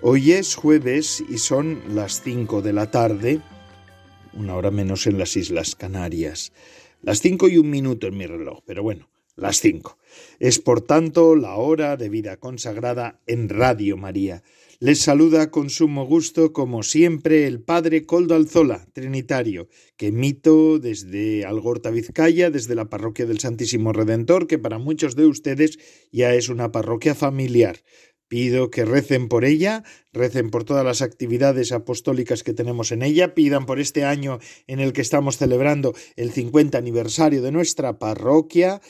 Hoy es jueves y son las cinco de la tarde, una hora menos en las Islas Canarias. Las cinco y un minuto en mi reloj, pero bueno, las cinco. Es por tanto la hora de vida consagrada en Radio María. Les saluda con sumo gusto, como siempre, el Padre Coldo Alzola, Trinitario, que emito desde Algorta, Vizcaya, desde la Parroquia del Santísimo Redentor, que para muchos de ustedes ya es una parroquia familiar. Pido que recen por ella, recen por todas las actividades apostólicas que tenemos en ella, pidan por este año en el que estamos celebrando el 50 aniversario de nuestra parroquia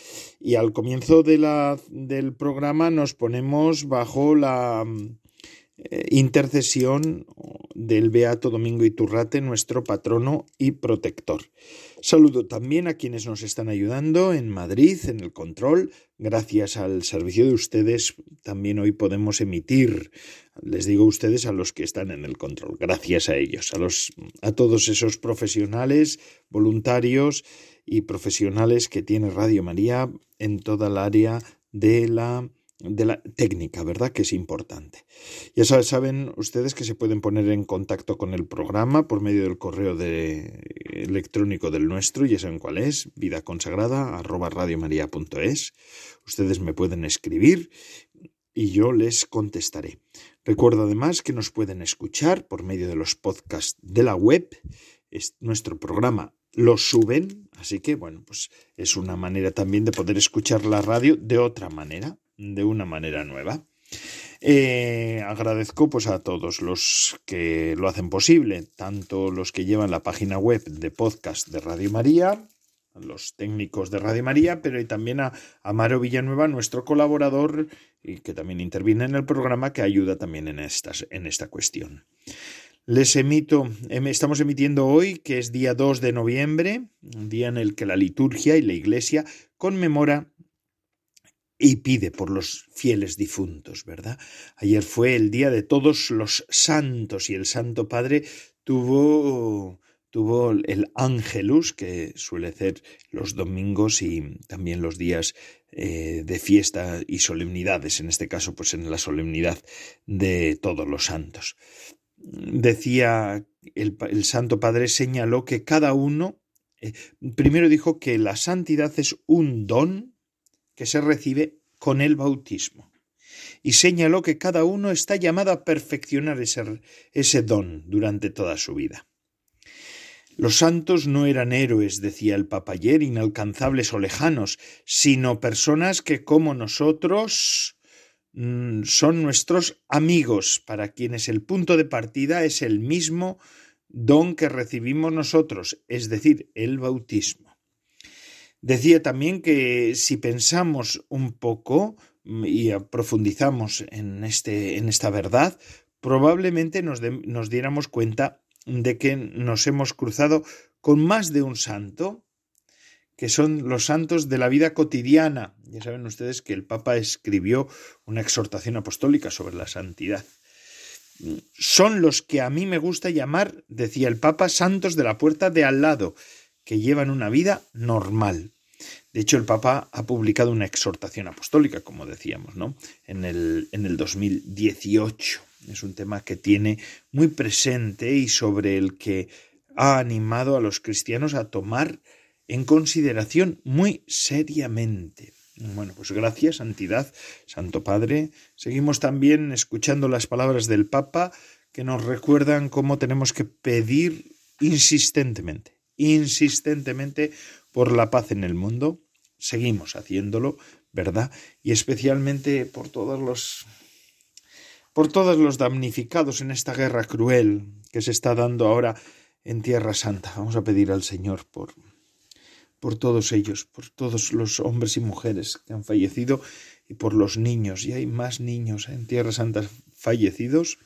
y al comienzo del programa nos ponemos bajo la eh, intercesión del Beato Domingo Iturrate, nuestro patrono y protector. Saludo también a quienes nos están ayudando en Madrid, en el control. Gracias al servicio de ustedes, también hoy podemos emitir, les digo a ustedes, a los que están en el control. Gracias a ellos, a, los, a todos esos profesionales, voluntarios y profesionales que tiene Radio María en toda el área de la de la técnica, ¿verdad? Que es importante. Ya saben ustedes que se pueden poner en contacto con el programa por medio del correo de, electrónico del nuestro, ya saben cuál es, vida consagrada arroba radiomaria.es. Ustedes me pueden escribir y yo les contestaré. Recuerdo además que nos pueden escuchar por medio de los podcasts de la web. Es nuestro programa lo suben, así que bueno, pues es una manera también de poder escuchar la radio de otra manera de una manera nueva. Eh, agradezco pues a todos los que lo hacen posible, tanto los que llevan la página web de podcast de Radio María, los técnicos de Radio María, pero también a Amaro Villanueva, nuestro colaborador y que también interviene en el programa, que ayuda también en, estas, en esta cuestión. Les emito, em, estamos emitiendo hoy, que es día 2 de noviembre, un día en el que la liturgia y la iglesia conmemora y pide por los fieles difuntos, ¿verdad? Ayer fue el día de todos los santos y el Santo Padre tuvo tuvo el Ángelus, que suele ser los domingos y también los días eh, de fiesta y solemnidades, en este caso, pues en la solemnidad de todos los santos. Decía el, Santo Padre, señaló que cada uno, eh, primero dijo que la santidad es un don, que se recibe con el bautismo. Y señaló que cada uno está llamado a perfeccionar ese, ese don durante toda su vida. Los santos no eran héroes, decía el Papa ayer, inalcanzables o lejanos, sino personas que, como nosotros, mm, son nuestros amigos, para quienes el punto de partida es el mismo don que recibimos nosotros, es decir, el bautismo. Decía también que si pensamos un poco mm, y profundizamos en, este, en esta verdad, probablemente nos, nos diéramos cuenta de que nos hemos cruzado con más de un santo, que son los santos de la vida cotidiana. Ya saben ustedes que el Papa escribió una exhortación apostólica sobre la santidad. Son los que a mí me gusta llamar, decía el Papa, santos de la puerta de al lado, que llevan una vida normal. De hecho, el Papa ha publicado una exhortación apostólica, como decíamos, ¿no? En el, en el 2018. Es un tema que tiene muy presente y sobre el que ha animado a los cristianos a tomar en consideración muy seriamente. Bueno, pues gracias, Santidad, Santo Padre. Seguimos también escuchando las palabras del Papa que nos recuerdan cómo tenemos que pedir insistentemente insistentemente por la paz en el mundo. Seguimos haciéndolo, ¿verdad? Y especialmente por todos los por todos los damnificados en esta guerra cruel que se está dando ahora en Tierra Santa. Vamos a pedir al Señor por por todos ellos, por todos los hombres y mujeres que han fallecido y por los niños. Y hay más niños en Tierra Santa fallecidos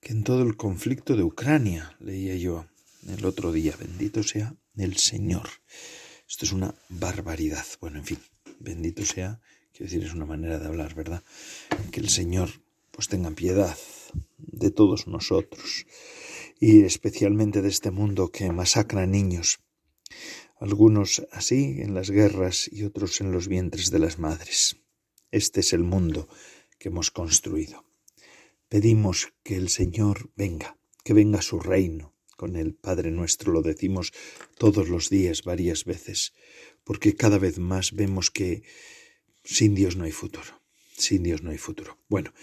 que en todo el conflicto de Ucrania, leía yo el otro día, bendito sea el Señor. Esto es una barbaridad. Bueno, en fin, bendito sea, quiero decir, es una manera de hablar, ¿verdad? Que el Señor pues tenga piedad de todos nosotros y especialmente de este mundo que masacra niños, algunos así en las guerras y otros en los vientres de las madres. Este es el mundo que hemos construido. Pedimos que el Señor venga, que venga su reino. Con el Padre nuestro lo decimos todos los días varias veces, porque cada vez más vemos que sin Dios no hay futuro. Sin Dios no hay futuro. Bueno,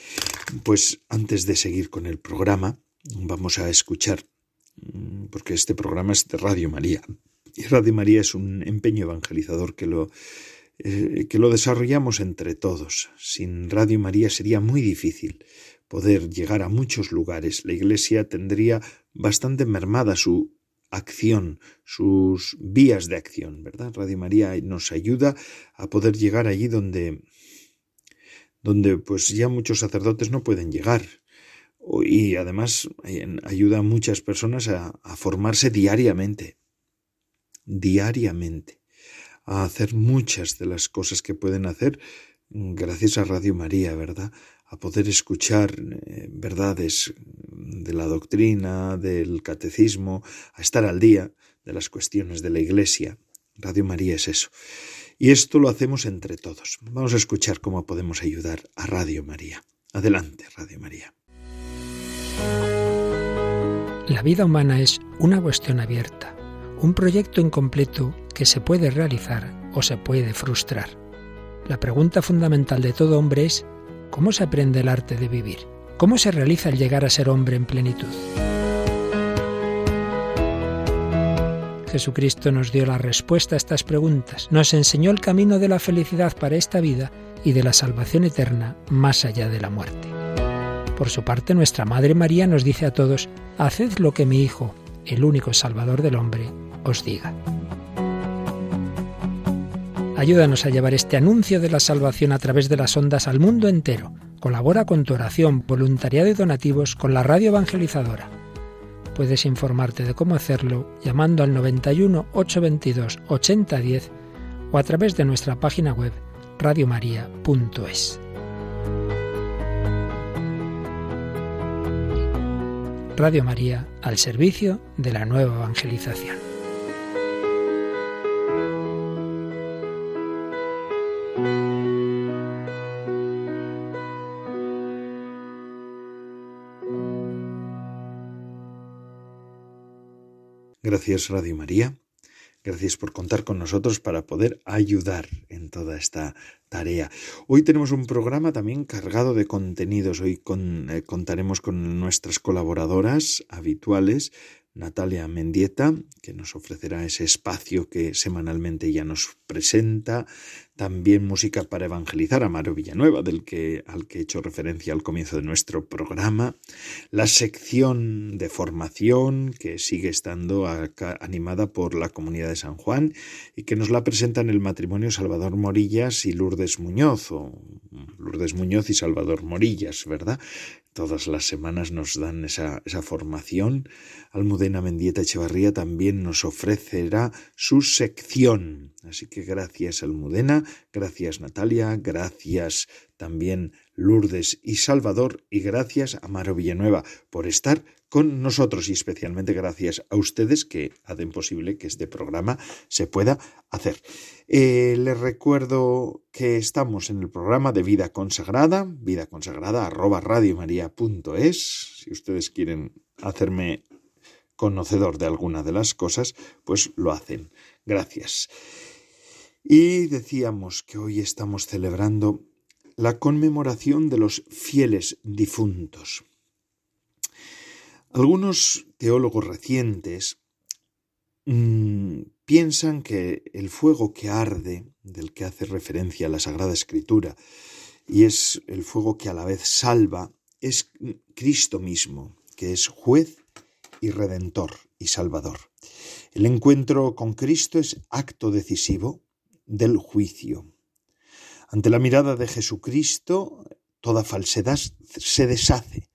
pues antes de seguir con el programa, vamos a escuchar, mm, porque este programa es de Radio María. Y Radio María es un empeño evangelizador que lo eh, que lo desarrollamos entre todos. Sin Radio María sería muy difícil poder llegar a muchos lugares. La Iglesia tendría bastante mermada su acción, sus vías de acción, ¿verdad? Radio María nos ayuda a poder llegar allí donde donde pues ya muchos sacerdotes no pueden llegar. Y además ayuda a muchas personas a formarse diariamente. Diariamente a hacer muchas de las cosas que pueden hacer gracias a Radio María, ¿verdad? A poder escuchar eh, verdades de la doctrina, del catecismo, a estar al día de las cuestiones de la Iglesia. Radio María es eso. Y esto lo hacemos entre todos. Vamos a escuchar cómo podemos ayudar a Radio María. Adelante, Radio María. La vida humana es una cuestión abierta, un proyecto incompleto que se puede realizar o se puede frustrar. La pregunta fundamental de todo hombre es ¿cómo se aprende el arte de vivir? ¿Cómo se realiza el llegar a ser hombre en plenitud? Jesucristo nos dio la respuesta a estas preguntas, nos enseñó el camino de la felicidad para esta vida y de la salvación eterna más allá de la muerte. Por su parte, nuestra Madre María nos dice a todos, Haced lo que mi Hijo, el único Salvador del hombre, os diga. Ayúdanos a llevar este anuncio de la salvación a través de las ondas al mundo entero. Colabora con tu oración, voluntariado y donativos con la radio evangelizadora. Puedes informarte de cómo hacerlo llamando al 91 822 8010 o a través de nuestra página web radiomaria.es. Radio María al servicio de la nueva evangelización. Gracias Radio María. Gracias por contar con nosotros para poder ayudar en toda esta tarea. Hoy tenemos un programa también cargado de contenidos. Hoy eh, contaremos con nuestras colaboradoras habituales, Natalia Mendieta, que nos ofrecerá ese espacio que semanalmente ya nos presenta, también música para evangelizar, Amaro Villanueva, del que, al que he hecho referencia al comienzo de nuestro programa, la sección de formación, que sigue estando animada por la comunidad de San Juan y que nos la presentan el matrimonio Salvador Morillas y Lourdes Muñoz, o Lourdes Muñoz y Salvador Morillas, ¿verdad? Todas las semanas nos dan esa, esa formación. Almudena Mendieta Echevarría también nos ofrecerá su sección. Así que gracias Almudena, gracias Natalia, gracias también Lourdes y Salvador y gracias a Maro Villanueva por estar con nosotros y especialmente gracias a ustedes que hacen posible que este programa se pueda hacer. Eh, les recuerdo que estamos en el programa de Vida Consagrada, vida consagrada arroba radiomaria.es. Si ustedes quieren hacerme conocedor de alguna de las cosas, pues lo hacen. Gracias. Y decíamos que hoy estamos celebrando la conmemoración de los fieles difuntos. Algunos teólogos recientes mm, piensan que el fuego que arde, del que hace referencia la Sagrada Escritura, y es el fuego que a la vez salva, es Cristo mismo, que es juez y redentor y salvador. El encuentro con Cristo es acto decisivo del juicio. Ante la mirada de Jesucristo, toda falsedad se deshace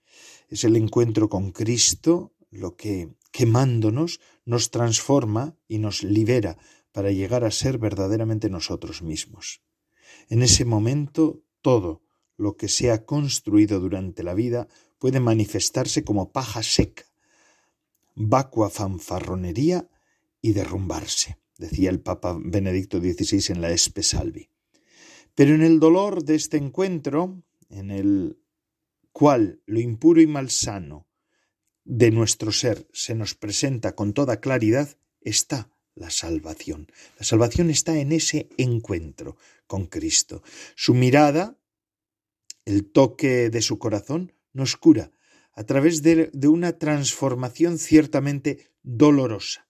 Es el encuentro con Cristo lo que, quemándonos, nos transforma y nos libera para llegar a ser verdaderamente nosotros mismos. En ese momento todo lo que se ha construido durante la vida puede manifestarse como paja seca, vacua fanfarronería y derrumbarse, decía el Papa Benedicto XVI en la Espe Salvi. Pero en el dolor de este encuentro, en el cual lo impuro y malsano de nuestro ser se nos presenta con toda claridad, está la salvación. La salvación está en ese encuentro con Cristo. Su mirada, el toque de su corazón, nos cura a través de, de una transformación ciertamente dolorosa,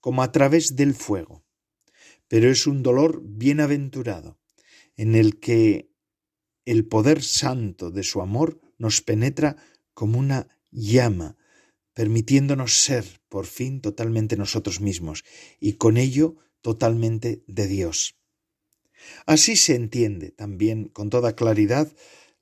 como a través del fuego. Pero es un dolor bienaventurado, en el que el poder santo de su amor nos penetra como una llama, permitiéndonos ser por fin totalmente nosotros mismos y con ello totalmente de Dios. Así se entiende también con toda claridad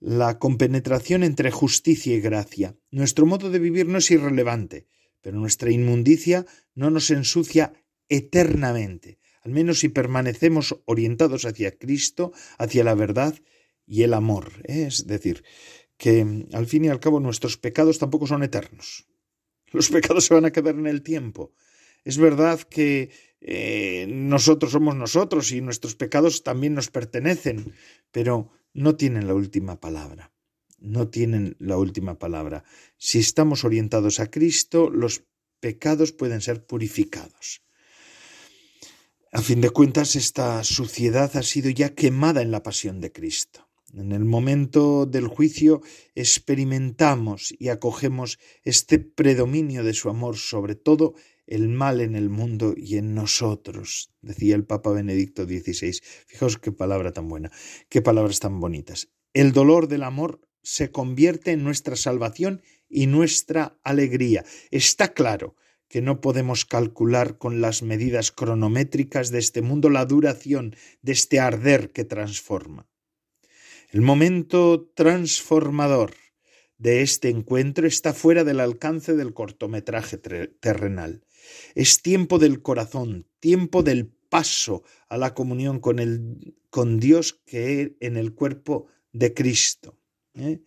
la compenetración entre justicia y gracia. Nuestro modo de vivir no es irrelevante, pero nuestra inmundicia no nos ensucia eternamente, al menos si permanecemos orientados hacia Cristo, hacia la verdad y el amor. Es decir, que al fin y al cabo nuestros pecados tampoco son eternos. Los pecados se van a quedar en el tiempo. Es verdad que eh, nosotros somos nosotros y nuestros pecados también nos pertenecen, pero no tienen la última palabra. No tienen la última palabra. Si estamos orientados a Cristo, los pecados pueden ser purificados. A fin de cuentas, esta suciedad ha sido ya quemada en la pasión de Cristo. En el momento del juicio experimentamos y acogemos este predominio de su amor sobre todo el mal en el mundo y en nosotros, decía el Papa Benedicto XVI. Fijaos qué palabra tan buena, qué palabras tan bonitas. El dolor del amor se convierte en nuestra salvación y nuestra alegría. Está claro que no podemos calcular con las medidas cronométricas de este mundo la duración de este arder que transforma. El momento transformador de este encuentro está fuera del alcance del cortometraje terrenal. Es tiempo del corazón, tiempo del paso a la comunión con, el, con Dios que en el cuerpo de Cristo. ¿eh?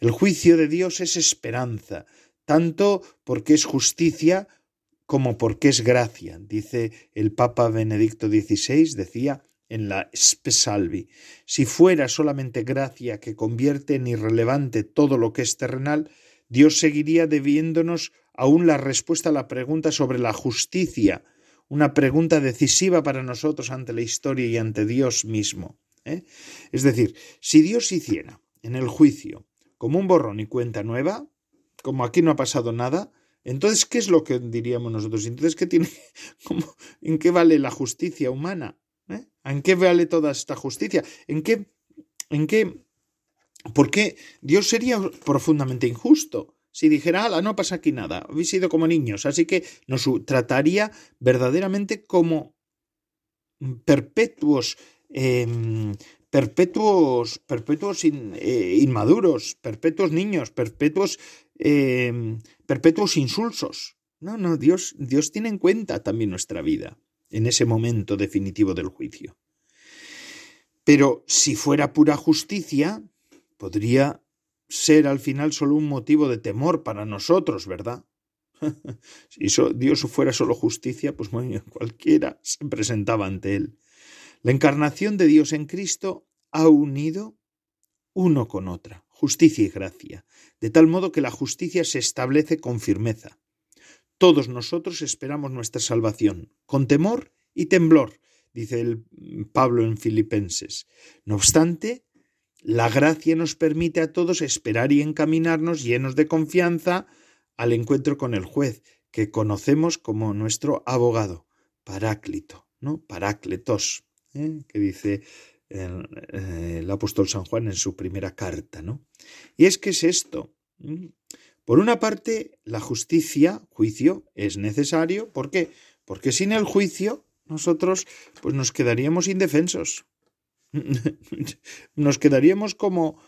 El juicio de Dios es esperanza, tanto porque es justicia como porque es gracia. Dice el Papa Benedicto XVI, decía, en la Spesalvi. Si fuera solamente gracia que convierte en irrelevante todo lo que es terrenal, Dios seguiría debiéndonos aún la respuesta a la pregunta sobre la justicia, una pregunta decisiva para nosotros ante la historia y ante Dios mismo. ¿eh? Es decir, si Dios hiciera en el juicio como un borrón y cuenta nueva, como aquí no ha pasado nada, entonces, ¿qué es lo que diríamos nosotros? Entonces, ¿qué tiene, ¿en qué vale la justicia humana? ¿Eh? ¿En qué vale toda esta justicia? ¿En qué, en qué, por qué Dios sería profundamente injusto? Si dijera, ala, no pasa aquí nada, habéis sido como niños, así que nos trataría verdaderamente como perpetuos, em, perpetuos, perpetuos eh, inmaduros, perpetuos niños, perpetuos, em, perpetuos insulsos. No, no, Dios, Dios tiene en cuenta también nuestra vida en ese momento definitivo del juicio. Pero si fuera pura justicia, podría ser al final solo un motivo de temor para nosotros, ¿verdad? si Dios fuera solo justicia, pues cualquiera se presentaba ante él. La encarnación de Dios en Cristo ha unido uno con otra, justicia y gracia, de tal modo que la justicia se establece con firmeza. Todos nosotros esperamos nuestra salvación, con temor y temblor, dice el Pablo en Filipenses. No obstante, la gracia nos permite a todos esperar y encaminarnos llenos de confianza al encuentro con el juez, que conocemos como nuestro abogado, Paráclito, ¿no? Parácletos, ¿eh? que dice el, eh, el, apóstol San Juan en su primera carta, ¿no? Y es que es esto. Por una parte, la justicia, juicio, es necesario. ¿Por qué? Porque sin el juicio nosotros pues nos quedaríamos indefensos. nos quedaríamos como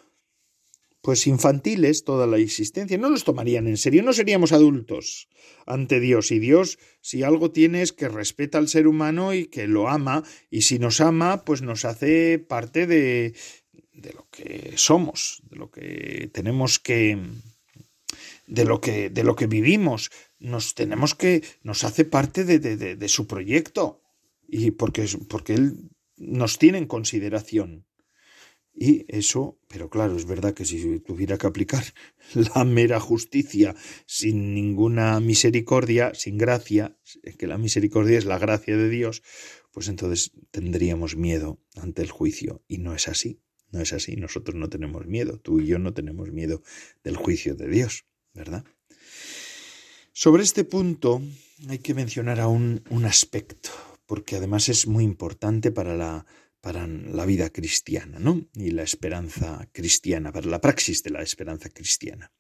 pues infantiles toda la existencia, no nos tomarían en serio, no seríamos adultos ante Dios. Y Dios, si algo tiene, es que respeta al ser humano y que lo ama, y si nos ama, pues nos hace parte de, de lo que somos, de lo que tenemos que, de lo que, de lo que vivimos. Nos tenemos que, nos hace parte de, de, de, de su proyecto. Y porque, porque Él nos tiene en consideración. Y eso, pero claro, es verdad que si tuviera que aplicar la mera justicia sin ninguna misericordia, sin gracia, que la misericordia es la gracia de Dios, pues entonces tendríamos miedo ante el juicio. Y no es así, no es así. Nosotros no tenemos miedo, tú y yo no tenemos miedo del juicio de Dios, ¿verdad? Sobre este punto hay que mencionar aún un aspecto, porque además es muy importante para la para la vida cristiana, ¿no? Y la esperanza cristiana, para la praxis de la esperanza cristiana.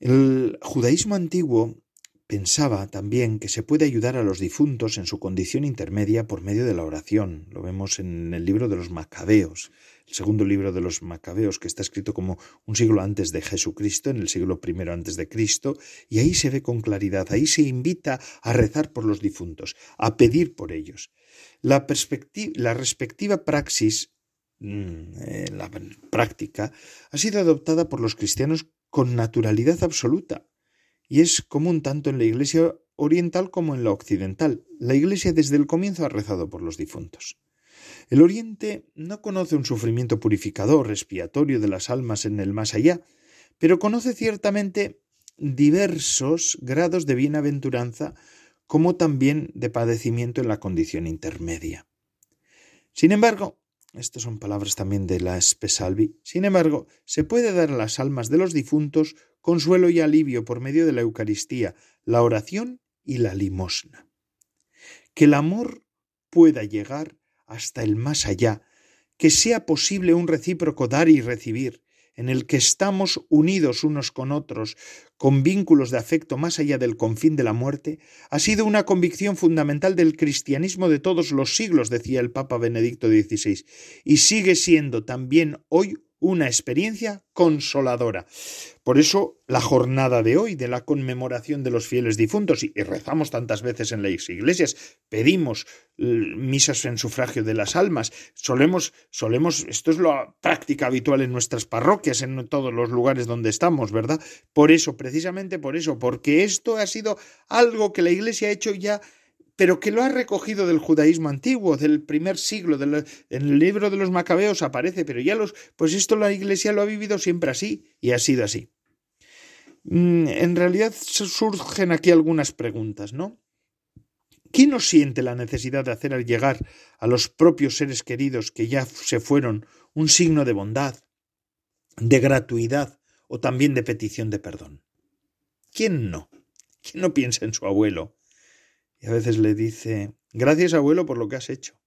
El judaísmo antiguo pensaba también que se puede ayudar a los difuntos en su condición intermedia por medio de la oración. Lo vemos en el libro de los Macabeos, el segundo libro de los Macabeos, que está escrito como un siglo antes de Jesucristo, en el siglo primero antes de Cristo, y ahí se ve con claridad, ahí se invita a rezar por los difuntos, a pedir por ellos. La, la respectiva praxis, mm, eh, la práctica, ha sido adoptada por los cristianos con naturalidad absoluta y es común tanto en la Iglesia oriental como en la occidental. La Iglesia desde el comienzo ha rezado por los difuntos. El Oriente no conoce un sufrimiento purificador, expiatorio de las almas en el más allá, pero conoce ciertamente diversos grados de bienaventuranza como también de padecimiento en la condición intermedia. Sin embargo, estas son palabras también de la Espesalvi, sin embargo, se puede dar a las almas de los difuntos consuelo y alivio por medio de la Eucaristía, la oración y la limosna. Que el amor pueda llegar hasta el más allá, que sea posible un recíproco dar y recibir, en el que estamos unidos unos con otros, con vínculos de afecto más allá del confín de la muerte, ha sido una convicción fundamental del cristianismo de todos los siglos, decía el Papa Benedicto XVI, y sigue siendo también hoy una experiencia consoladora. Por eso la jornada de hoy de la conmemoración de los fieles difuntos, y rezamos tantas veces en las iglesias, pedimos misas en sufragio de las almas, solemos, solemos, esto es la práctica habitual en nuestras parroquias, en todos los lugares donde estamos, ¿verdad? Por eso, precisamente por eso, porque esto ha sido algo que la iglesia ha hecho ya pero que lo ha recogido del judaísmo antiguo, del primer siglo, en el libro de los macabeos aparece, pero ya los, pues esto la iglesia lo ha vivido siempre así y ha sido así. Mm, en realidad surgen aquí algunas preguntas, ¿no? ¿Quién nos siente la necesidad de hacer al llegar a los propios seres queridos que ya se fueron un signo de bondad, de gratuidad o también de petición de perdón? ¿Quién no? ¿Quién no piensa en su abuelo, y a veces le dice, gracias abuelo por lo que has hecho.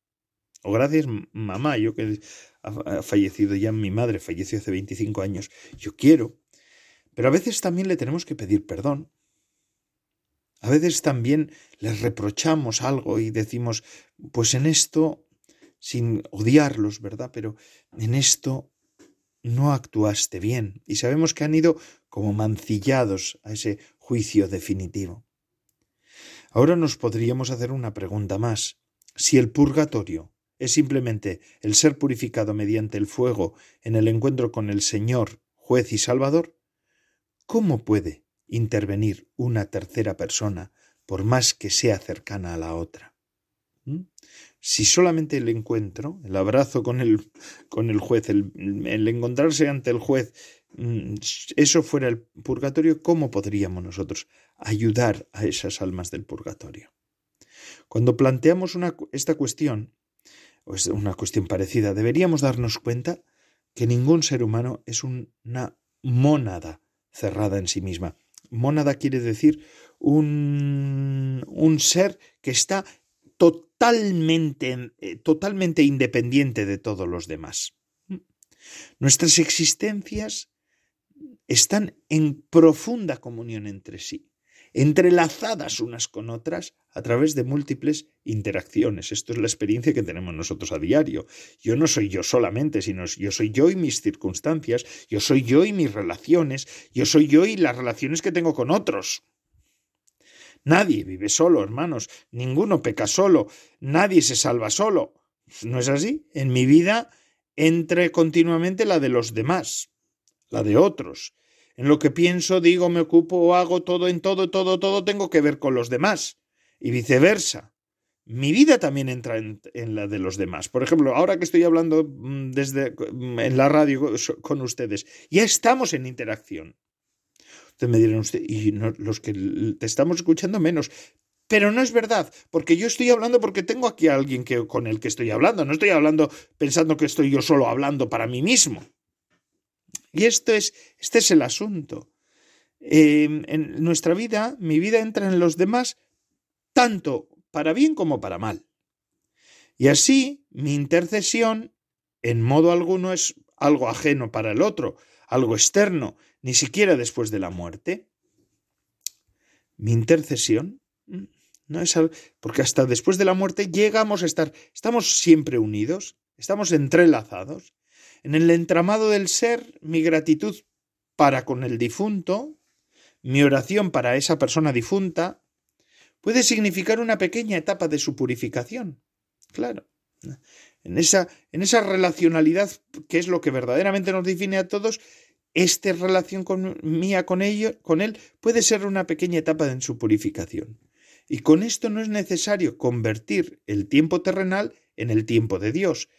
O gracias mamá, yo que ha fallecido ya mi madre, falleció hace 25 años. Yo quiero. Pero a veces también le tenemos que pedir perdón. A veces también les reprochamos algo y decimos, pues en esto, sin odiarlos, ¿verdad? Pero en esto no actuaste bien. Y sabemos que han ido como mancillados a ese juicio definitivo. Ahora nos podríamos hacer una pregunta más. Si el purgatorio es simplemente el ser purificado mediante el fuego en el encuentro con el Señor, juez y Salvador, ¿cómo puede intervenir una tercera persona por más que sea cercana a la otra? ¿Mm? Si solamente el encuentro, el abrazo con el, con el juez, el, encontrarse ante el juez eso fuera el purgatorio, ¿cómo podríamos nosotros ayudar a esas almas del purgatorio? Cuando planteamos esta cuestión, o es una cuestión parecida, deberíamos darnos cuenta que ningún ser humano es una mónada cerrada en sí misma. Mónada quiere decir un, un ser que está totalmente, eh, totalmente independiente de todos los demás. Nuestras existencias están en profunda comunión entre sí. entrelazadas unas con otras a través de múltiples interacciones. Esto es la experiencia que tenemos nosotros a diario. Yo no soy yo solamente, sino yo soy yo y mis circunstancias, yo soy yo y mis relaciones, yo soy yo y las relaciones que tengo con otros. Nadie vive solo, hermanos, ninguno peca solo, nadie se salva solo. ¿No es así? En mi vida entre continuamente la de los demás, la de otros. En lo que pienso, digo, me ocupo o hago todo en todo, todo, todo tengo que ver con los demás. Y viceversa. Mi vida también entra en, la de los demás. Por ejemplo, ahora que estoy hablando mm, desde mm, en la radio con ustedes, ya estamos en interacción. Ustedes me dirán, usted, y los que te estamos escuchando menos. Pero no es verdad, porque yo estoy hablando porque tengo aquí a alguien que, con el que estoy hablando. No estoy hablando pensando que estoy yo solo hablando para mí mismo. Y esto es, este es el asunto. Em, en nuestra vida, mi vida entra en los demás tanto para bien como para mal. Y así, mi intercesión en modo alguno es algo ajeno para el otro, algo externo, ni siquiera después de la muerte. Mi intercesión mm, no es algo, porque hasta después de la muerte llegamos a estar, estamos siempre unidos, estamos entrelazados. En el entramado del ser, mi gratitud para con el difunto, mi oración para esa persona difunta, puede significar una pequeña etapa de su purificación. Claro. En esa, en esa relacionalidad que es lo que verdaderamente nos define a todos, esta relación con, mía con, ello, con él puede ser una pequeña etapa en su purificación. Y con esto no es necesario convertir el tiempo terrenal en el tiempo de Dios.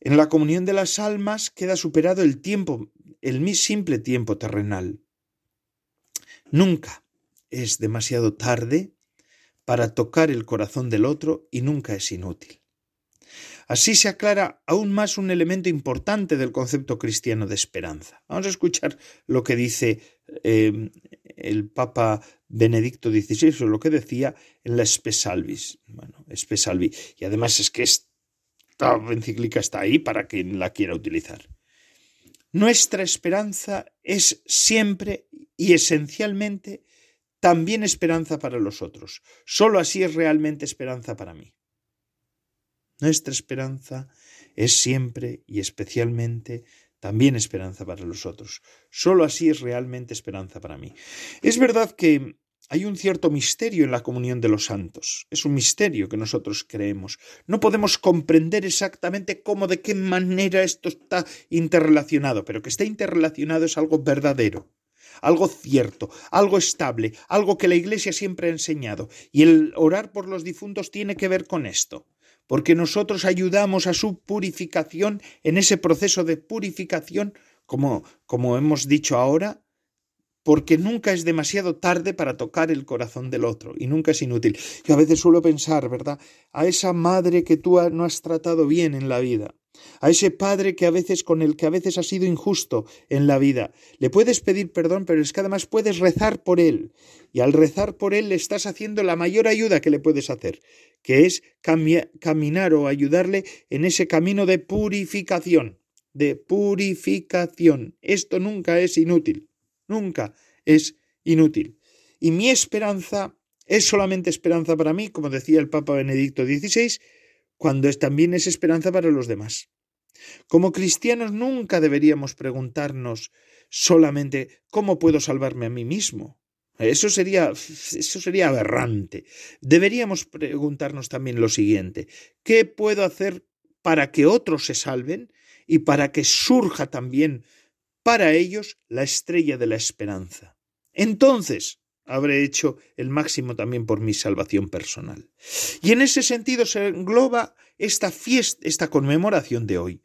En la comunión de las almas queda superado el tiempo, el simple tiempo terrenal. Nunca es demasiado tarde para tocar el corazón del otro y nunca es inútil. Así se aclara aún más un elemento importante del concepto cristiano de esperanza. Vamos a escuchar lo que dice em, el Papa Benedicto XVI, o lo que decía en la Spesalvis. Bueno, Spesalvi. Y además es que esta encíclica está ahí para quien la quiera utilizar. Nuestra esperanza es siempre y esencialmente también esperanza para los otros. Solo así es realmente esperanza para mí. Nuestra esperanza es siempre y especialmente también esperanza para los otros. Solo así es realmente esperanza para mí. Es verdad que hay un cierto misterio en la comunión de los santos. Es un misterio que nosotros creemos. No podemos comprender exactamente cómo, de qué manera esto está interrelacionado, pero que está interrelacionado es algo verdadero algo cierto, algo estable, algo que la Iglesia siempre ha enseñado. Y el orar por los difuntos tiene que ver con esto porque nosotros ayudamos a su purificación en ese proceso de purificación, como, como hemos dicho ahora, porque nunca es demasiado tarde para tocar el corazón del otro y nunca es inútil. Yo a veces suelo pensar, ¿verdad? A esa madre que tú no has tratado bien en la vida, a ese padre que a veces con el que a veces has sido injusto en la vida. Le puedes pedir perdón, pero es que además puedes rezar por él. Y al rezar por él le estás haciendo la mayor ayuda que le puedes hacer, que es caminar o ayudarle en ese camino de purificación, de purificación. Esto nunca es inútil, nunca es inútil. Y mi esperanza es solamente esperanza para mí, como decía el Papa Benedicto XVI, cuando es, también es esperanza para los demás. Como cristianos nunca deberíamos preguntarnos solamente ¿cómo puedo salvarme a mí mismo? Eso sería, eso sería aberrante. Deberíamos preguntarnos también lo siguiente, ¿qué puedo hacer para que otros se salven y para que surja también para ellos la estrella de la esperanza? Entonces, habré hecho el máximo también por mi salvación personal. Y en ese sentido se engloba esta fiesta, esta conmemoración de hoy.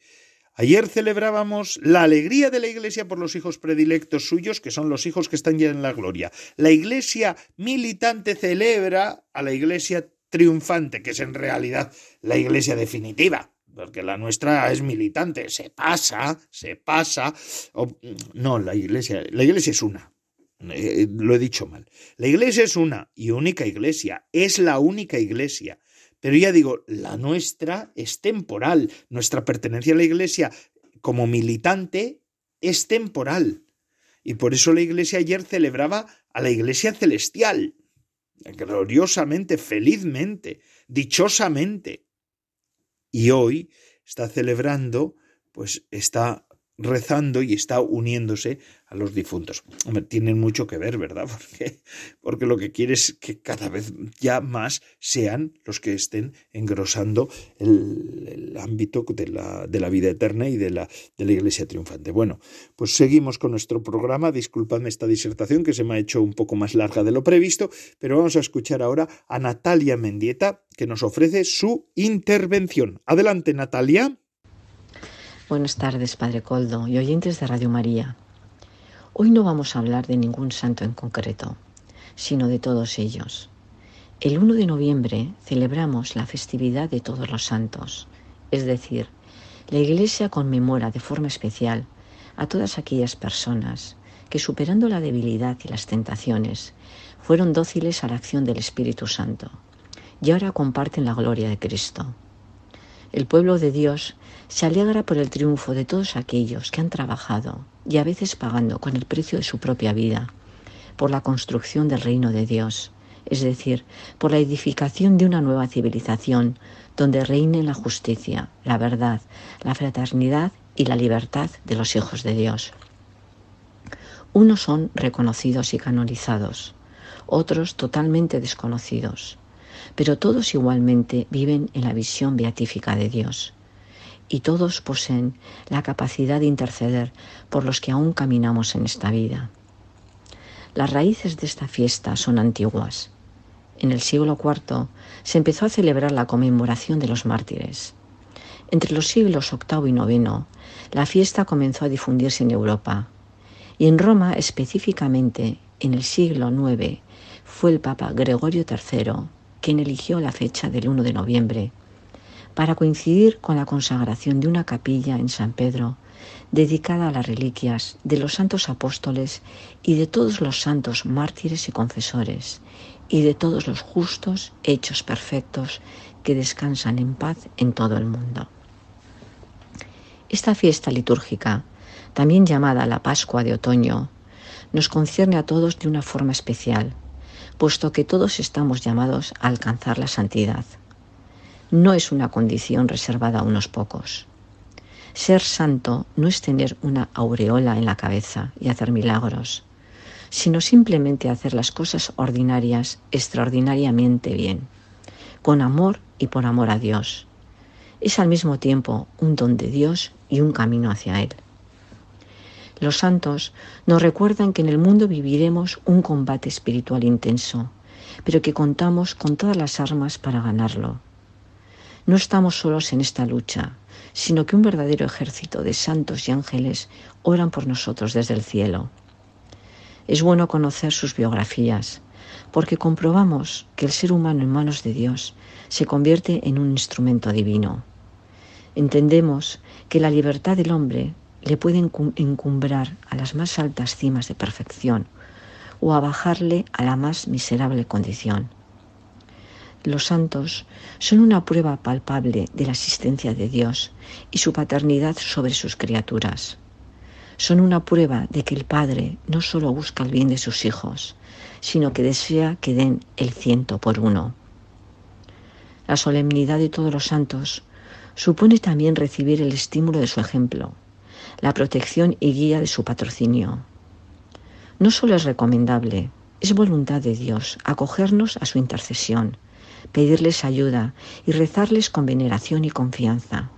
Ayer celebrábamos la alegría de la Iglesia por los hijos predilectos suyos, que son los hijos que están ya en la gloria. La Iglesia militante celebra a la Iglesia triunfante, que es en realidad la Iglesia definitiva, porque la nuestra es militante, se pasa, se pasa. no, la Iglesia, la Iglesia es una, eh, lo he dicho mal. La iglesia es una y única iglesia, es la única iglesia. Pero ya digo, la nuestra es temporal. Nuestra pertenencia a la iglesia como militante es temporal. Y por eso la Iglesia ayer celebraba a la Iglesia celestial, gloriosamente, felizmente, dichosamente. Y hoy está celebrando, pues está rezando y está uniéndose a los difuntos. tienen mucho que ver, ¿verdad? Porque, porque lo que quiere es que cada vez ya más sean los que estén engrosando el, ámbito de la, de la, vida eterna y de la, de la iglesia triunfante. Bueno, pues seguimos con nuestro programa. Disculpadme esta disertación que se me ha hecho un poco más larga de lo previsto, pero vamos a escuchar ahora a Natalia Mendieta que nos ofrece su intervención. Adelante, Natalia. Buenas tardes, Padre Coldo y oyentes de Radio María. Hoy no vamos a hablar de ningún santo en concreto, sino de todos ellos. El 1 de noviembre celebramos la festividad de todos los santos, es decir, la Iglesia conmemora de forma especial a todas aquellas personas que superando la debilidad y las tentaciones fueron dóciles a la acción del Espíritu Santo y ahora comparten la gloria de Cristo. El pueblo de Dios se alegra por el triunfo de todos aquellos que han trabajado y a veces pagando con el precio de su propia vida por la construcción del reino de Dios, es decir, por la edificación de una nueva civilización donde reine la justicia, la verdad, la fraternidad y la libertad de los hijos de Dios. Unos son reconocidos y canonizados, otros totalmente desconocidos pero todos igualmente viven en la visión beatífica de Dios. Y todos poseen la capacidad de interceder por los que aún caminamos en esta vida. Las raíces de esta fiesta son antiguas. En el siglo IV se empezó a celebrar la conmemoración de los mártires. Entre los siglos VIII y IX, la fiesta comenzó a difundirse en Europa. Y en Roma, específicamente en el siglo IX, fue el Papa Gregorio III quien eligió la fecha del 1 de noviembre para coincidir con la consagración de una capilla en San Pedro dedicada a las reliquias de los santos apóstoles y de todos los santos mártires y confesores y de todos los justos hechos perfectos que descansan en paz en todo el mundo. Esta fiesta litúrgica, también llamada la Pascua de Otoño, nos concierne a todos de una forma especial puesto que todos estamos llamados a alcanzar la santidad. No es una condición reservada a unos pocos. Ser santo no es tener una aureola en la cabeza y hacer milagros, sino simplemente hacer las cosas ordinarias extraordinariamente bien, con amor y por amor a Dios. Es al mismo tiempo un don de Dios y un camino hacia Él. Los santos nos recuerdan que en el mundo viviremos un combate espiritual intenso, pero que contamos con todas las armas para ganarlo. No estamos solos en esta lucha, sino que un verdadero ejército de santos y ángeles oran por nosotros desde el cielo. Es bueno conocer sus biografías, porque comprobamos que el ser humano en manos de Dios se convierte en un instrumento divino. Entendemos que la libertad del hombre le puede encumbrar a las más altas cimas de perfección o a bajarle a la más miserable condición. Los santos son una prueba palpable de la existencia de Dios y su paternidad sobre sus criaturas. Son una prueba de que el Padre no solo busca el bien de sus hijos, sino que desea que den el ciento por uno. La solemnidad de todos los santos supone también recibir el estímulo de su ejemplo, la protección y guía de su patrocinio. No solo es recomendable, es voluntad de Dios acogernos a su intercesión, pedirles ayuda y rezarles con veneración y confianza,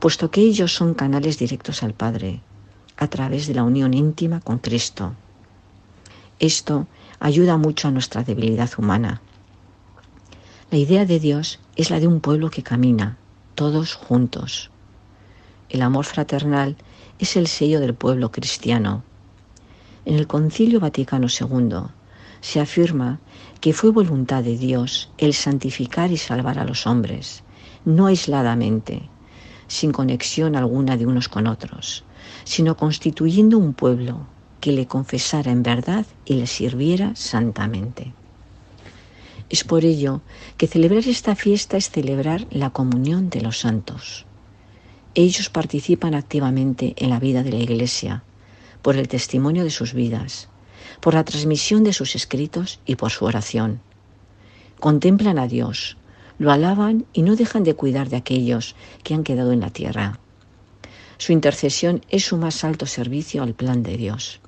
puesto que ellos son canales directos al Padre, a través de la unión íntima con Cristo. Esto ayuda mucho a nuestra debilidad humana. La idea de Dios es la de un pueblo que camina, todos juntos. El amor fraternal es el sello del pueblo cristiano. En el Concilio Vaticano II se afirma que fue voluntad de Dios el santificar y salvar a los hombres, no aisladamente, sin conexión alguna de unos con otros, sino constituyendo un pueblo que le confesara en verdad y le sirviera santamente. Es por ello que celebrar esta fiesta es celebrar la comunión de los santos. Ellos participan activamente en la vida de la Iglesia, por el testimonio de sus vidas, por la transmisión de sus escritos y por su oración. Contemplan a Dios, lo alaban y no dejan de cuidar de aquellos que han quedado en la tierra. Su intercesión es su más alto servicio al plan de Dios.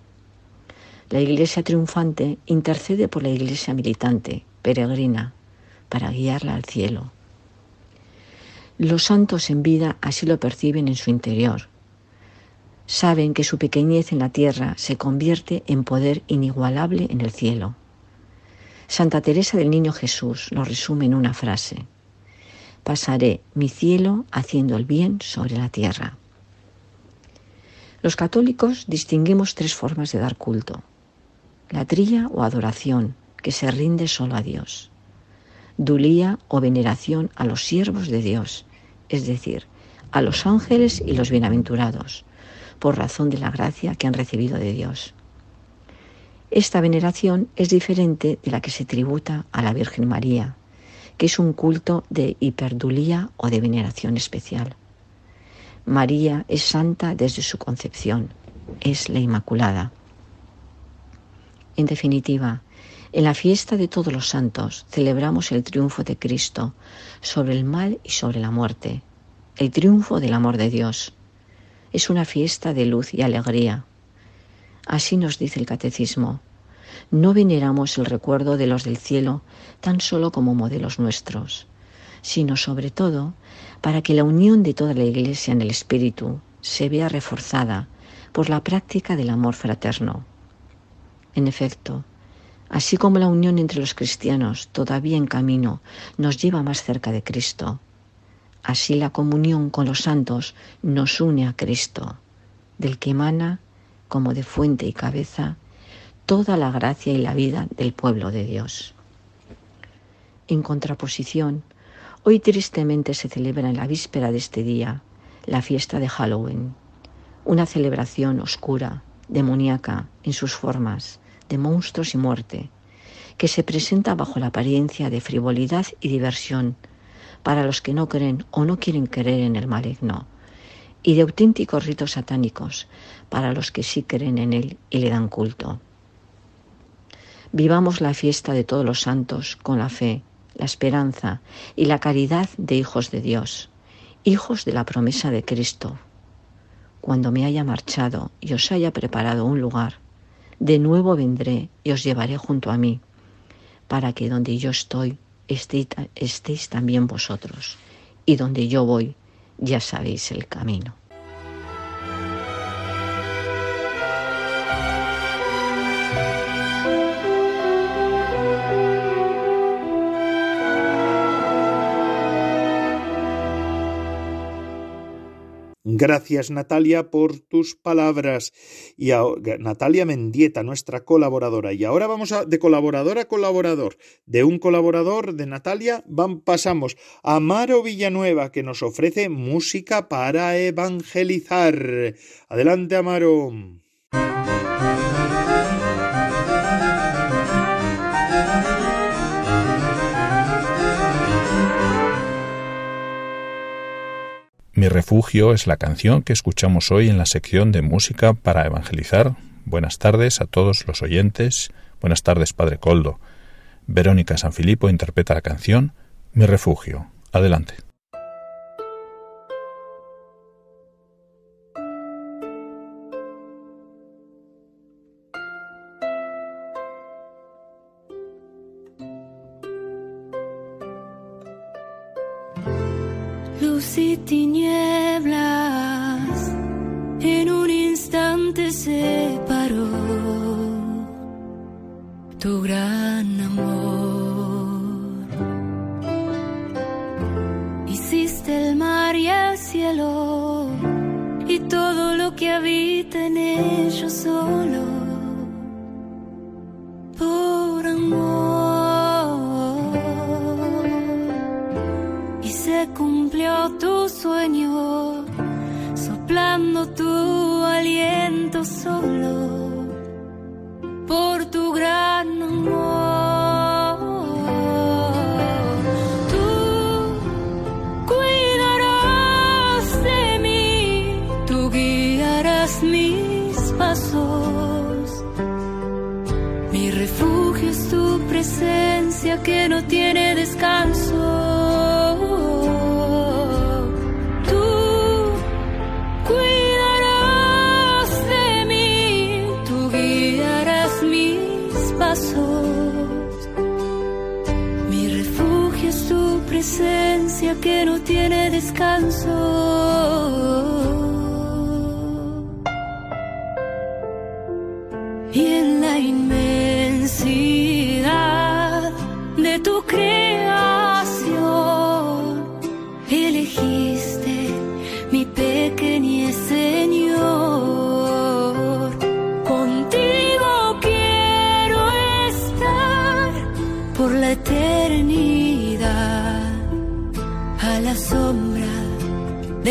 La Iglesia triunfante intercede por la Iglesia militante, peregrina, para guiarla al cielo. Los santos en vida así lo perciben en su interior. Saben que su pequeñez en la tierra se convierte en poder inigualable en el cielo. Santa Teresa del Niño Jesús lo resume en una frase. Pasaré mi cielo haciendo el bien sobre la tierra. Los católicos distinguimos tres formas de dar culto. La trilla o adoración, que se rinde solo a Dios dulía o veneración a los siervos de Dios, es decir, a los ángeles y los bienaventurados, por razón de la gracia que han recibido de Dios. Esta veneración es diferente de la que se tributa a la Virgen María, que es un culto de hiperdulía o de veneración especial. María es santa desde su concepción, es la Inmaculada. En definitiva, en la fiesta de todos los santos celebramos el triunfo de Cristo sobre el mal y sobre la muerte, el triunfo del amor de Dios. Es una fiesta de luz y alegría. Así nos dice el catecismo. No veneramos el recuerdo de los del cielo tan solo como modelos nuestros, sino sobre todo para que la unión de toda la Iglesia en el Espíritu se vea reforzada por la práctica del amor fraterno. En efecto, Así como la unión entre los cristianos todavía en camino nos lleva más cerca de Cristo, así la comunión con los santos nos une a Cristo, del que emana, como de fuente y cabeza, toda la gracia y la vida del pueblo de Dios. En contraposición, hoy tristemente se celebra en la víspera de este día la fiesta de Halloween, una celebración oscura, demoníaca en sus formas, de monstruos y muerte, que se presenta bajo la apariencia de frivolidad y diversión para los que no creen o no quieren creer en el maligno, y de auténticos ritos satánicos para los que sí creen en él y le dan culto. Vivamos la fiesta de todos los santos con la fe, la esperanza y la caridad de hijos de Dios, hijos de la promesa de Cristo. Cuando me haya marchado y os haya preparado un lugar, de nuevo vendré y os llevaré junto a mí, para que donde yo estoy estéis, también vosotros, y donde yo voy ya sabéis el camino. Gracias Natalia por tus palabras. Y a, Natalia Mendieta, nuestra colaboradora. Y ahora vamos a, de colaborador a colaborador. De un colaborador de Natalia pasamos a Maro Villanueva que nos ofrece música para evangelizar. Adelante Amaro. Refugio es la canción que escuchamos hoy en la sección de música para evangelizar. Buenas tardes a todos los oyentes. Buenas tardes, Padre Coldo. Verónica Sanfilippo interpreta la canción Mi refugio. Adelante. Presencia que no tiene descanso.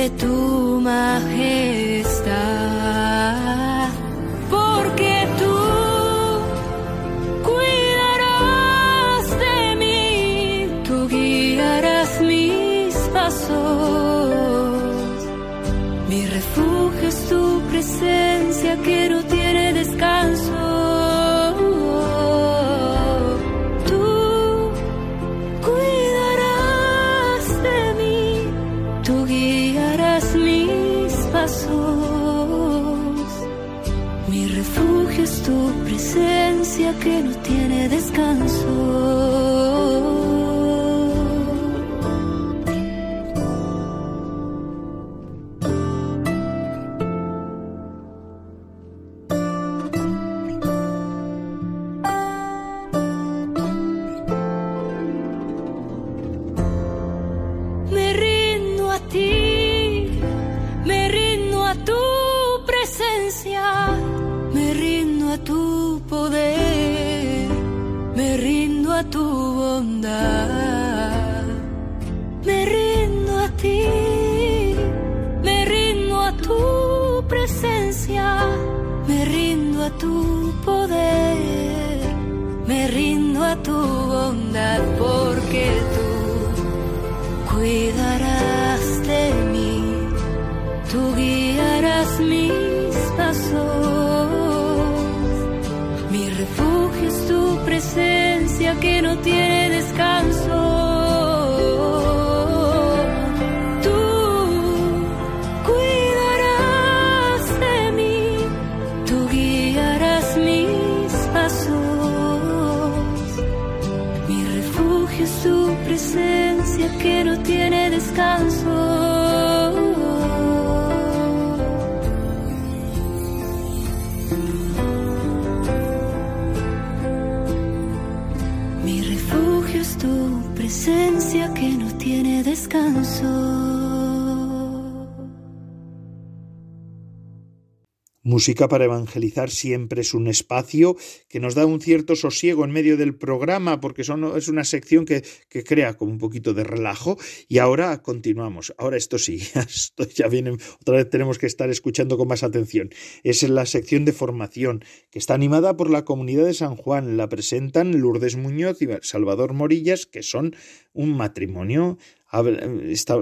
De tu poder, me rindo a tu bondad porque tú cuidarás de mí, tú guiarás mis pasos. Mi refugio es tu presencia que no tiene descanso. Música para evangelizar siempre es un espacio que nos da un cierto sosiego en medio del programa porque son, es una sección que, que, crea como un poquito de relajo y ahora continuamos. Ahora esto sí, esto ya viene, otra vez tenemos que estar escuchando con más atención. Es la sección de formación que está animada por la comunidad de San Juan. La presentan Lourdes Muñoz y Salvador Morillas que son un matrimonio.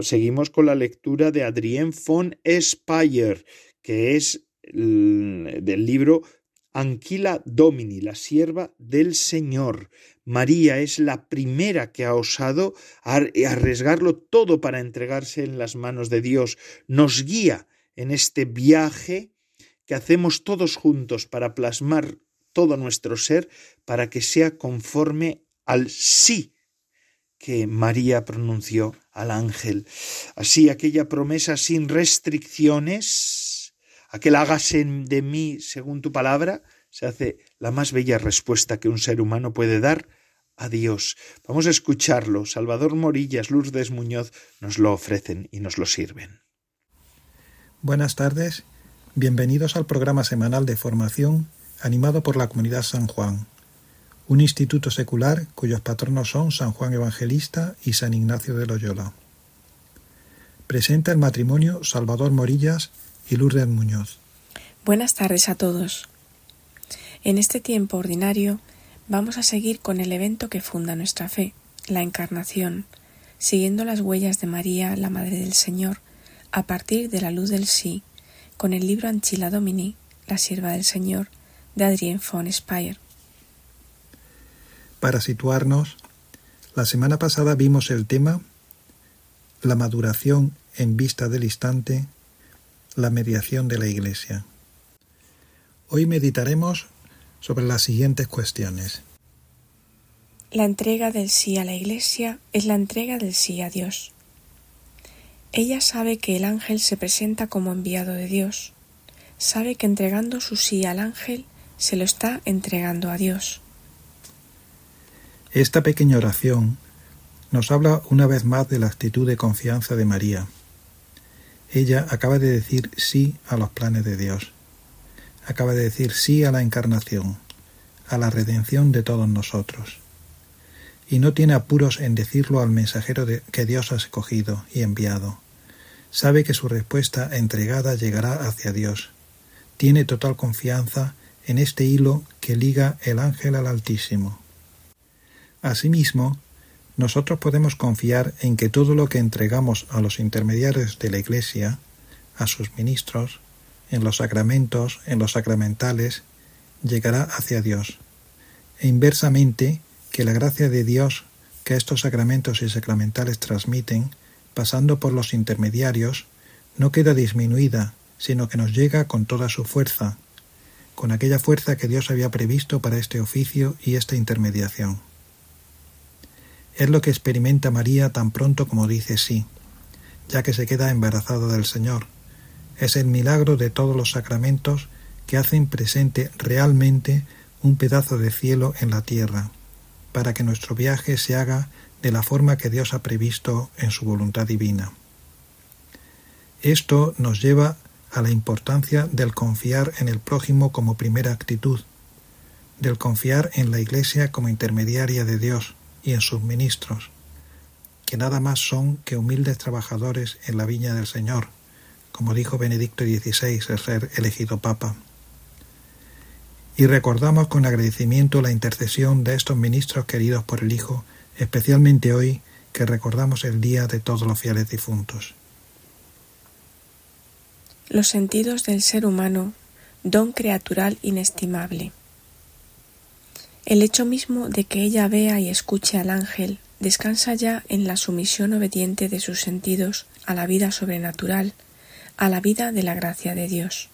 Seguimos con la lectura de Adrien von Speyer que es del libro Anquila Domini, la sierva del Señor. María es la primera que ha osado arriesgarlo todo para entregarse en las manos de Dios. Nos guía en este viaje que hacemos todos juntos para plasmar todo nuestro ser para que sea conforme al sí que María pronunció al ángel. Así aquella promesa sin restricciones aquel hágase de mí según tu palabra, se hace la más bella respuesta que un ser humano puede dar a Dios. Vamos a escucharlo. Salvador Morillas, Lourdes Muñoz nos lo ofrecen y nos lo sirven. Buenas tardes, bienvenidos al programa semanal de formación animado por la Comunidad San Juan, un instituto secular cuyos patronos son San Juan Evangelista y San Ignacio de Loyola. Presenta el matrimonio Salvador Morillas y Lourdes Muñoz. Buenas tardes a todos. En este tiempo ordinario vamos a seguir con el evento que funda nuestra fe, la Encarnación, siguiendo las huellas de María, la Madre del Señor, a partir de la luz del sí, con el libro Anchila Domini, la sierva del Señor, de Adrien von Speyer. Para situarnos, la semana pasada vimos el tema La maduración en vista del instante la mediación de la Iglesia. Hoy meditaremos sobre las siguientes cuestiones. La entrega del sí a la Iglesia es la entrega del sí a Dios. Ella sabe que el ángel se presenta como enviado de Dios. Sabe que entregando su sí al ángel se lo está entregando a Dios. Esta pequeña oración nos habla una vez más de la actitud de confianza de María. Ella acaba de decir sí a los planes de Dios. Acaba de decir sí a la encarnación, a la redención de todos nosotros y no tiene apuros en decirlo al mensajero que Dios ha escogido y enviado. Sabe que su respuesta entregada llegará hacia Dios. Tiene total confianza en este hilo que liga el ángel al Altísimo. Asimismo, nosotros podemos confiar en que todo lo que entregamos a los intermediarios de la Iglesia, a sus ministros, en los sacramentos, en los sacramentales, llegará hacia Dios. E inversamente, que la gracia de Dios que estos sacramentos y sacramentales transmiten, pasando por los intermediarios, no queda disminuida, sino que nos llega con toda su fuerza, con aquella fuerza que Dios había previsto para este oficio y esta intermediación. Es lo que experimenta María tan pronto como dice sí, ya que se queda embarazada del Señor. Es el milagro de todos los sacramentos que hacen presente realmente un pedazo de cielo en la tierra para que nuestro viaje se haga de la forma que Dios ha previsto en su voluntad divina. Esto nos lleva a la importancia del confiar en el prójimo como primera actitud, del confiar en la Iglesia como intermediaria de Dios y en sus ministros, que nada más son que humildes trabajadores en la viña del Señor, como dijo Benedicto XVI, el ser elegido Papa y recordamos con agradecimiento la intercesión de estos ministros queridos por el Hijo, especialmente hoy que recordamos el Día de todos los fieles difuntos. Los sentidos del ser humano, don creatural inestimable. El hecho mismo de que ella vea y escuche al ángel descansa ya en la sumisión obediente de sus sentidos a la vida sobrenatural, a la vida de la gracia de Dios.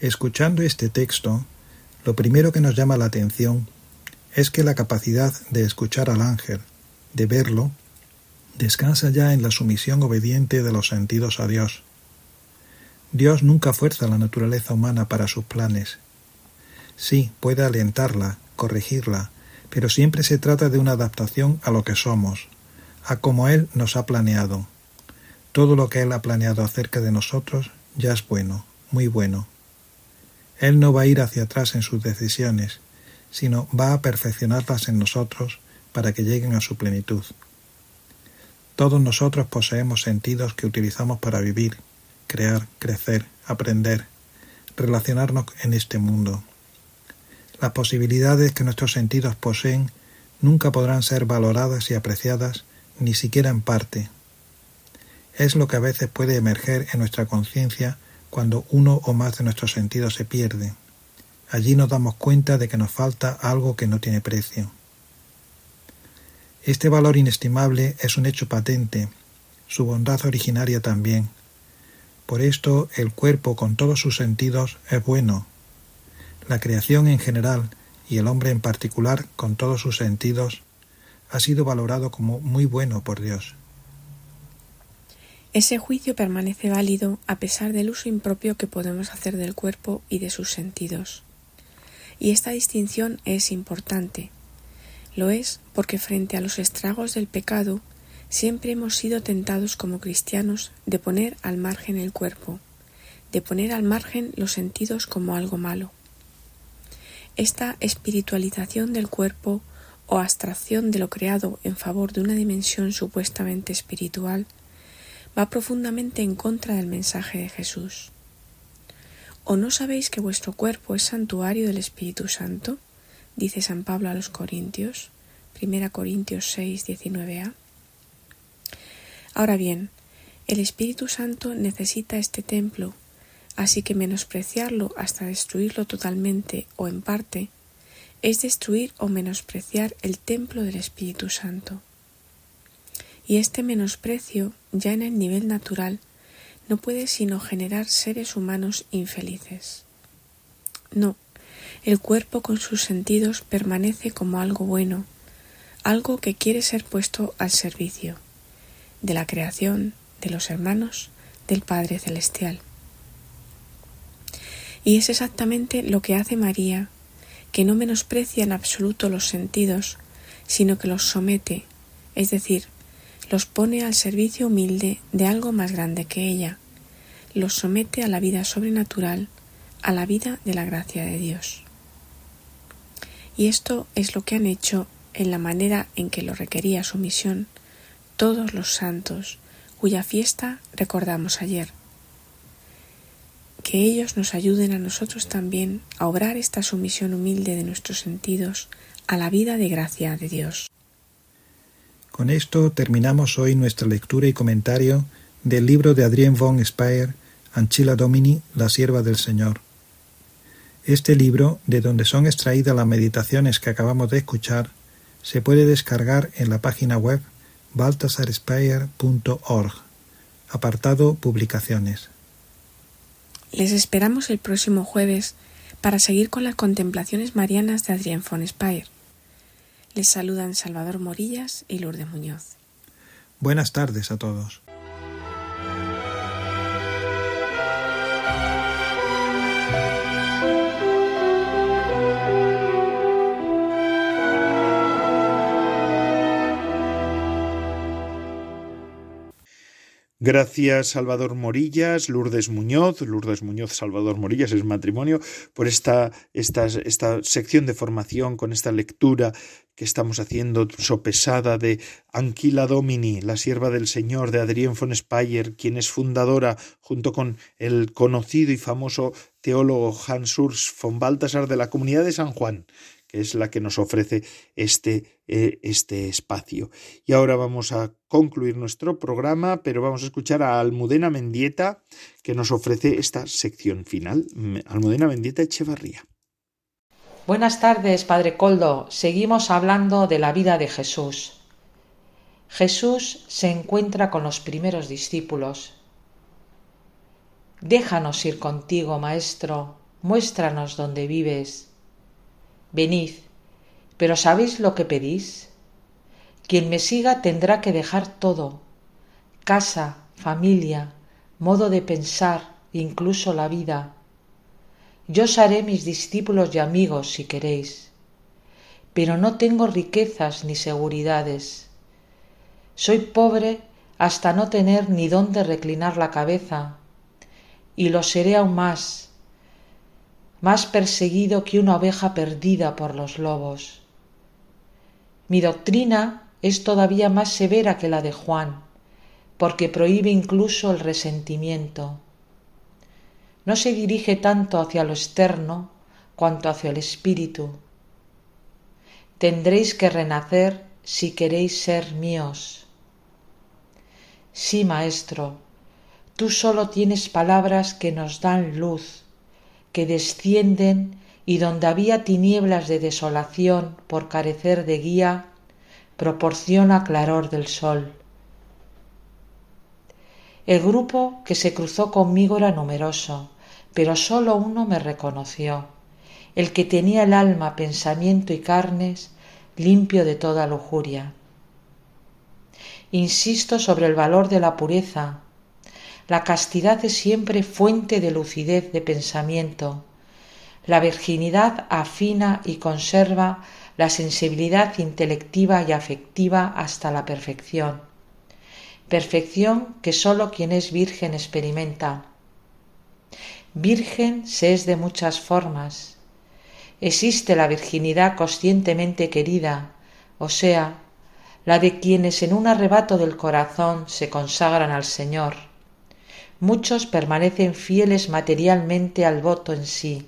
Escuchando este texto, lo primero que nos llama la atención es que la capacidad de escuchar al ángel, de verlo, descansa ya en la sumisión obediente de los sentidos a Dios. Dios nunca fuerza la naturaleza humana para sus planes. Sí, puede alentarla, corregirla, pero siempre se trata de una adaptación a lo que somos, a como Él nos ha planeado. Todo lo que Él ha planeado acerca de nosotros ya es bueno, muy bueno, él no va a ir hacia atrás en sus decisiones, sino va a perfeccionarlas en nosotros para que lleguen a su plenitud. Todos nosotros poseemos sentidos que utilizamos para vivir, crear, crecer, aprender, relacionarnos en este mundo. Las posibilidades que nuestros sentidos poseen nunca podrán ser valoradas y apreciadas ni siquiera en parte. Es lo que a veces puede emerger en nuestra conciencia cuando uno o más de nuestros sentidos se pierde. Allí nos damos cuenta de que nos falta algo que no tiene precio. Este valor inestimable es un hecho patente, su bondad originaria también. Por esto el cuerpo con todos sus sentidos es bueno. La creación en general y el hombre en particular con todos sus sentidos ha sido valorado como muy bueno por Dios. Ese juicio permanece válido a pesar del uso impropio que podemos hacer del cuerpo y de sus sentidos. Y esta distinción es importante. Lo es porque frente a los estragos del pecado siempre hemos sido tentados como cristianos de poner al margen el cuerpo, de poner al margen los sentidos como algo malo. Esta espiritualización del cuerpo o abstracción de lo creado en favor de una dimensión supuestamente espiritual va profundamente en contra del mensaje de Jesús. ¿O no sabéis que vuestro cuerpo es santuario del Espíritu Santo? dice San Pablo a los Corintios, 1 Corintios 6, 19a. Ahora bien, el Espíritu Santo necesita este templo, así que menospreciarlo hasta destruirlo totalmente o en parte es destruir o menospreciar el templo del Espíritu Santo y este menosprecio, ya en el nivel natural, no puede sino generar seres humanos infelices. No, el cuerpo con sus sentidos permanece como algo bueno, algo que quiere ser puesto al servicio de la creación, de los hermanos, del Padre Celestial. Y es exactamente lo que hace María, que no menosprecia en absoluto los sentidos, sino que los somete, es decir, los pone al servicio humilde de algo más grande que ella, los somete a la vida sobrenatural, a la vida de la gracia de Dios. Y esto es lo que han hecho en la manera en que lo requería su misión todos los santos, cuya fiesta recordamos ayer que ellos nos ayuden a nosotros también a obrar esta sumisión humilde de nuestros sentidos a la vida de gracia de Dios. Con esto terminamos hoy nuestra lectura y comentario del libro de Adrien von Speyer, Anchila Domini, la sierva del Señor. Este libro, de donde son extraídas las meditaciones que acabamos de escuchar, se puede descargar en la página web baltasarspeyer.org, apartado Publicaciones. Les esperamos el próximo jueves para seguir con las contemplaciones marianas de Adrián von Speyer. Les saludan Salvador Morillas y Lourdes Muñoz. Buenas tardes a todos. Gracias Salvador Morillas, Lourdes Muñoz, Lourdes Muñoz, Salvador Morillas es matrimonio, por esta, esta, esta sección de formación con esta lectura que estamos haciendo sopesada de Anquila Domini, la sierva del Señor, de Adrien von Speyer, quien es fundadora, junto con el conocido y famoso teólogo Hans Urs von Balthasar de la Comunidad de San Juan, es la que nos ofrece este, eh, este espacio. Y ahora vamos a concluir nuestro programa, pero vamos a escuchar a Almudena Mendieta, que nos ofrece esta sección final. Almudena Mendieta Echevarría. Buenas tardes, Padre Coldo. Seguimos hablando de la vida de Jesús. Jesús se encuentra con los primeros discípulos. Déjanos ir contigo, Maestro, muéstranos dónde vives Venid, pero ¿sabéis lo que pedís? Quien me siga tendrá que dejar todo, casa, familia, modo de pensar, incluso la vida. Yo os haré mis discípulos y amigos si queréis, pero no tengo riquezas ni seguridades. Soy pobre hasta no tener ni dónde reclinar la cabeza, y lo seré aún más más perseguido que una oveja perdida por los lobos. Mi doctrina es todavía más severa que la de Juan, porque prohíbe incluso el resentimiento. No se dirige tanto hacia lo externo cuanto hacia el espíritu. Tendréis que renacer si queréis ser míos. Sí, Maestro, tú solo tienes palabras que nos dan luz que descienden y donde había tinieblas de desolación por carecer de guía, proporciona claror del sol. El grupo que se cruzó conmigo era numeroso, pero sólo uno me reconoció, el que tenía el alma, pensamiento y carnes limpio de toda lujuria. Insisto sobre el valor de la pureza, la castidad es siempre fuente de lucidez de pensamiento. La virginidad afina y conserva la sensibilidad intelectiva y afectiva hasta la perfección. Perfección que sólo quien es virgen experimenta. Virgen se es de muchas formas. Existe la virginidad conscientemente querida, o sea, la de quienes en un arrebato del corazón se consagran al Señor Muchos permanecen fieles materialmente al voto en sí,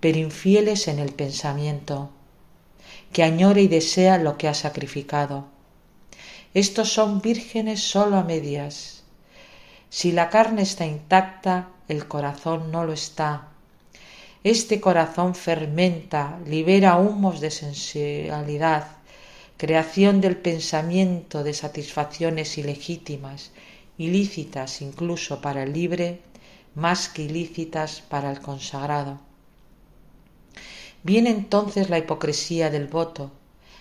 pero infieles en el pensamiento, que añora y desea lo que ha sacrificado. Estos son vírgenes sólo a medias. Si la carne está intacta, el corazón no lo está. Este corazón fermenta, libera humos de sensualidad, creación del pensamiento de satisfacciones ilegítimas ilícitas incluso para el libre, más que ilícitas para el consagrado. Viene entonces la hipocresía del voto.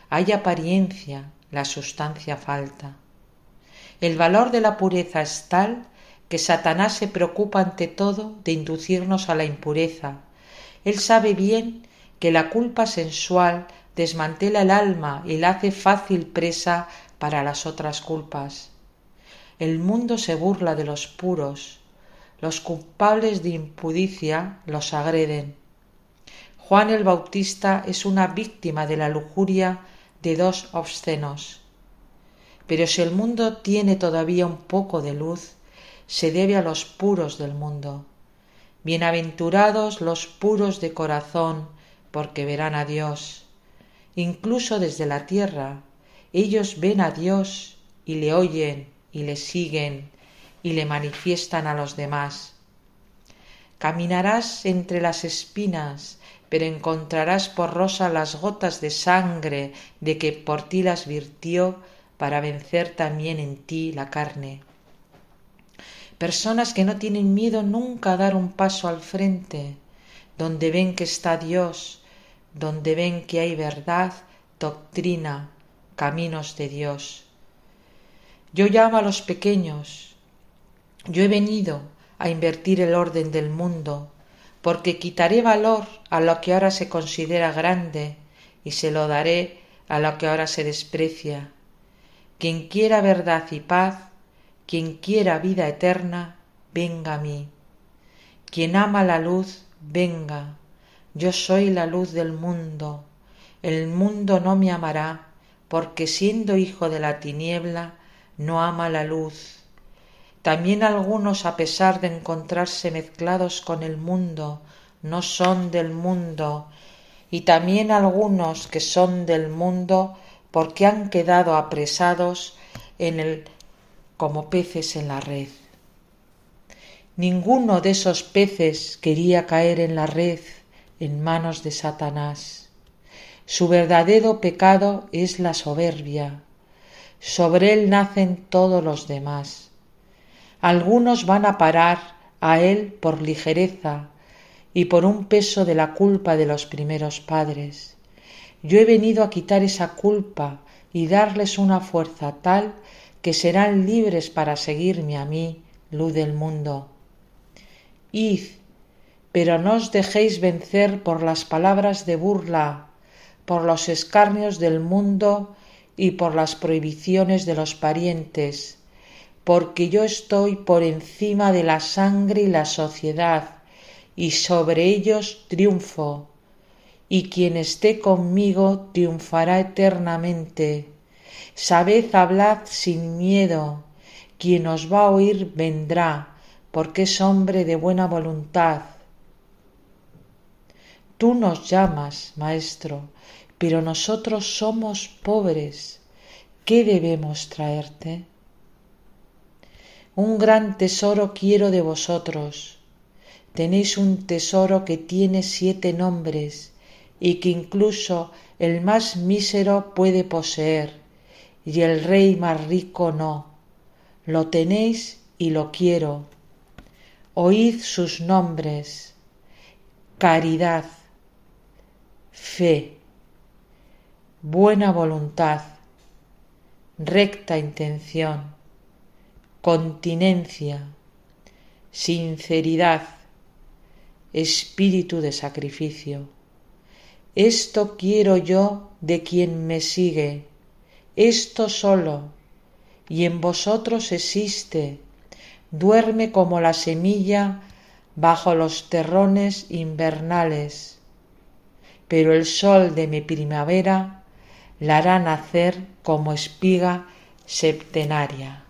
Hay apariencia, la sustancia falta. El valor de la pureza es tal que Satanás se preocupa ante todo de inducirnos a la impureza. Él sabe bien que la culpa sensual desmantela el alma y la hace fácil presa para las otras culpas. El mundo se burla de los puros, los culpables de impudicia los agreden. Juan el Bautista es una víctima de la lujuria de dos obscenos. Pero si el mundo tiene todavía un poco de luz, se debe a los puros del mundo. Bienaventurados los puros de corazón, porque verán a Dios. Incluso desde la tierra, ellos ven a Dios y le oyen y le siguen y le manifiestan a los demás. Caminarás entre las espinas, pero encontrarás por rosa las gotas de sangre de que por ti las virtió para vencer también en ti la carne. Personas que no tienen miedo nunca a dar un paso al frente, donde ven que está Dios, donde ven que hay verdad, doctrina, caminos de Dios. Yo llamo a los pequeños. Yo he venido a invertir el orden del mundo, porque quitaré valor a lo que ahora se considera grande y se lo daré a lo que ahora se desprecia. Quien quiera verdad y paz, quien quiera vida eterna, venga a mí. Quien ama la luz, venga. Yo soy la luz del mundo. El mundo no me amará, porque siendo hijo de la tiniebla, no ama la luz. También algunos, a pesar de encontrarse mezclados con el mundo, no son del mundo, y también algunos que son del mundo porque han quedado apresados en el como peces en la red. Ninguno de esos peces quería caer en la red en manos de Satanás. Su verdadero pecado es la soberbia, sobre él nacen todos los demás. Algunos van a parar a él por ligereza y por un peso de la culpa de los primeros padres. Yo he venido a quitar esa culpa y darles una fuerza tal que serán libres para seguirme a mí, luz del mundo. Id, pero no os dejéis vencer por las palabras de burla, por los escarnios del mundo y por las prohibiciones de los parientes, porque yo estoy por encima de la sangre y la sociedad, y sobre ellos triunfo, y quien esté conmigo triunfará eternamente. Sabed, hablad sin miedo, quien os va a oír vendrá, porque es hombre de buena voluntad. Tú nos llamas, Maestro, pero nosotros somos pobres. ¿Qué debemos traerte? Un gran tesoro quiero de vosotros. Tenéis un tesoro que tiene siete nombres y que incluso el más mísero puede poseer, y el rey más rico no. Lo tenéis y lo quiero. Oíd sus nombres. Caridad, fe, buena voluntad, recta intención, continencia, sinceridad, espíritu de sacrificio. Esto quiero yo de quien me sigue, esto solo, y en vosotros existe, duerme como la semilla bajo los terrones invernales, pero el sol de mi primavera la hará nacer como espiga septenaria.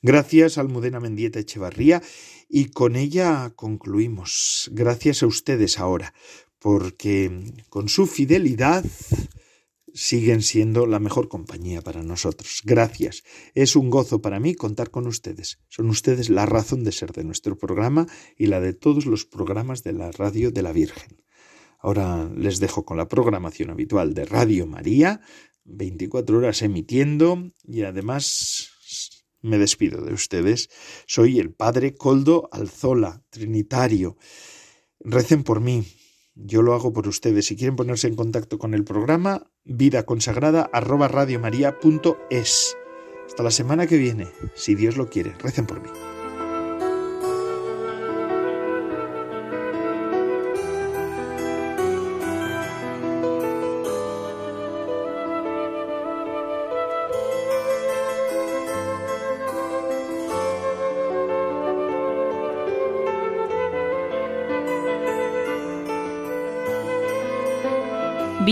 Gracias, Almudena Mendieta Echevarría, y con ella concluimos. Gracias a ustedes ahora, porque con su fidelidad siguen siendo la mejor compañía para nosotros. Gracias. Es un gozo para mí contar con ustedes. Son ustedes la razón de ser de nuestro programa y la de todos los programas de la radio de la Virgen. Ahora les dejo con la programación habitual de Radio María, 24 horas emitiendo y además me despido de ustedes. Soy el Padre Coldo Alzola, Trinitario. Recen por mí. Yo lo hago por ustedes. Si quieren ponerse en contacto con el programa, vida consagrada arroba radiomaria.es. Hasta la semana que viene, si Dios lo quiere. Recen por mí.